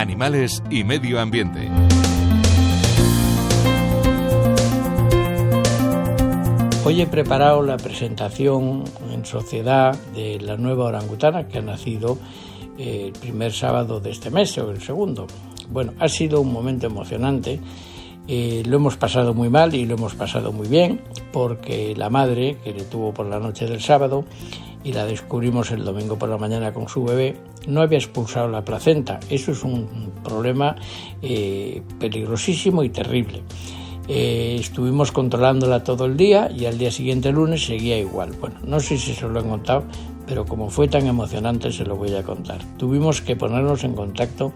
animales y medio ambiente. Hoy he preparado la presentación en sociedad de la nueva orangutana que ha nacido eh, el primer sábado de este mes o el segundo. Bueno, ha sido un momento emocionante. Eh, lo hemos pasado muy mal y lo hemos pasado muy bien porque la madre, que le tuvo por la noche del sábado y la descubrimos el domingo por la mañana con su bebé, no había expulsado la placenta. Eso es un problema eh, peligrosísimo y terrible. Eh, estuvimos controlándola todo el día y al día siguiente, lunes, seguía igual. Bueno, no sé si se lo he contado, pero como fue tan emocionante se lo voy a contar. Tuvimos que ponernos en contacto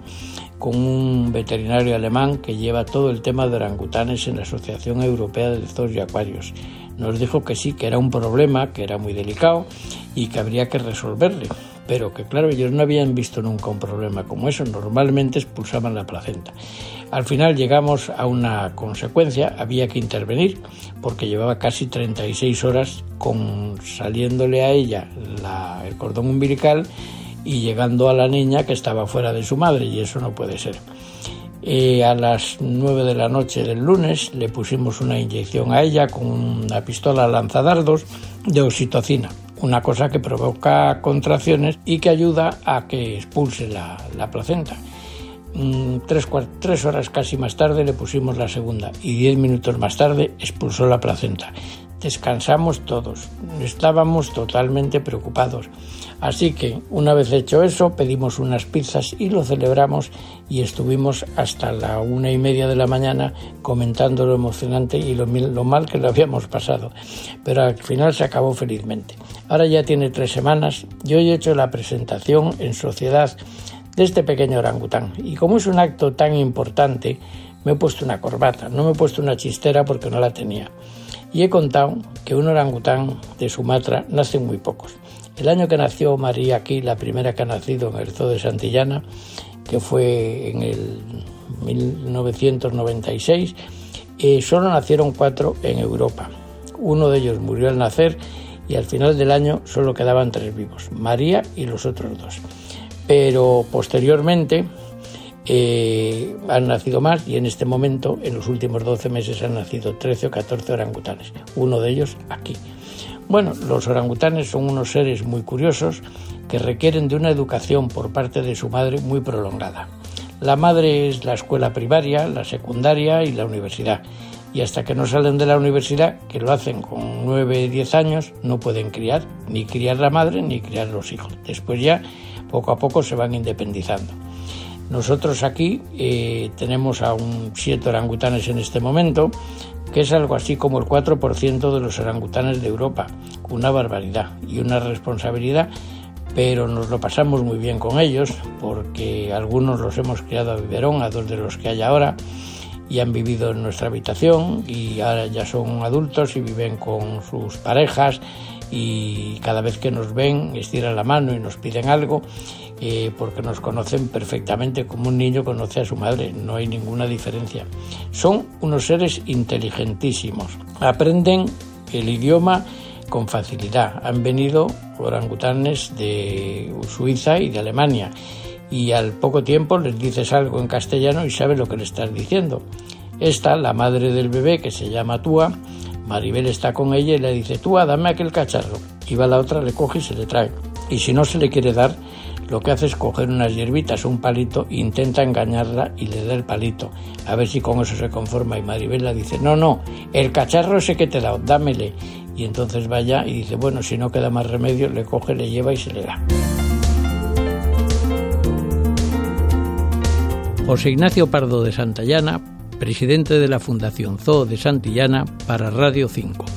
con un veterinario alemán que lleva todo el tema de orangutanes en la Asociación Europea de Zoos y Acuarios. Nos dijo que sí, que era un problema, que era muy delicado y que habría que resolverle pero que claro, ellos no habían visto nunca un problema como eso, normalmente expulsaban la placenta. Al final llegamos a una consecuencia, había que intervenir, porque llevaba casi 36 horas con saliéndole a ella el cordón umbilical y llegando a la niña que estaba fuera de su madre, y eso no puede ser. Eh, a las 9 de la noche del lunes le pusimos una inyección a ella con una pistola lanzadardos de oxitocina una cosa que provoca contracciones y que ayuda a que expulse la, placenta. Mm, tres, horas casi más tarde le pusimos la segunda y diez minutos más tarde expulsó la placenta. Descansamos todos, estábamos totalmente preocupados. Así que una vez hecho eso pedimos unas pizzas y lo celebramos y estuvimos hasta la una y media de la mañana comentando lo emocionante y lo, lo mal que lo habíamos pasado. Pero al final se acabó felizmente. Ahora ya tiene tres semanas y hoy he hecho la presentación en sociedad de este pequeño orangután. Y como es un acto tan importante, me he puesto una corbata, no me he puesto una chistera porque no la tenía y he contado que un orangután de Sumatra nace muy pocos. El año que nació María aquí, la primera que ha nacido en el zoo de Santillana, que fue en el 1996, eh, solo nacieron cuatro en Europa. Uno de ellos murió al nacer y al final del año solo quedaban tres vivos, María y los otros dos. Pero posteriormente eh, han nacido más y en este momento, en los últimos 12 meses, han nacido 13 o 14 orangutanes, uno de ellos aquí. Bueno, los orangutanes son unos seres muy curiosos que requieren de una educación por parte de su madre muy prolongada. La madre es la escuela primaria, la secundaria y la universidad. Y hasta que no salen de la universidad, que lo hacen con 9, 10 años, no pueden criar, ni criar la madre ni criar los hijos. Después ya, poco a poco, se van independizando. Nosotros aquí eh, tenemos a un siete orangutanes en este momento, que es algo así como el 4% de los orangutanes de Europa. Una barbaridad y una responsabilidad, pero nos lo pasamos muy bien con ellos, porque algunos los hemos criado a biberón, a dos de los que hay ahora, y han vivido en nuestra habitación y ahora ya son adultos y viven con sus parejas y cada vez que nos ven estiran la mano y nos piden algo eh, porque nos conocen perfectamente como un niño conoce a su madre, no hay ninguna diferencia. Son unos seres inteligentísimos, aprenden el idioma con facilidad. Han venido orangutanes de Suiza y de Alemania y al poco tiempo les dices algo en castellano y sabe lo que le estás diciendo. Esta, la madre del bebé, que se llama Túa, Maribel está con ella y le dice, Túa, dame aquel cacharro. Y va la otra, le coge y se le trae. Y si no se le quiere dar, lo que hace es coger unas hierbitas un palito, intenta engañarla y le da el palito, a ver si con eso se conforma. Y Maribel le dice, no, no, el cacharro ese que te he dado, dámele. Y entonces vaya y dice, bueno, si no queda más remedio, le coge, le lleva y se le da. José Ignacio Pardo de Santillana, presidente de la Fundación Zoo de Santillana para Radio 5.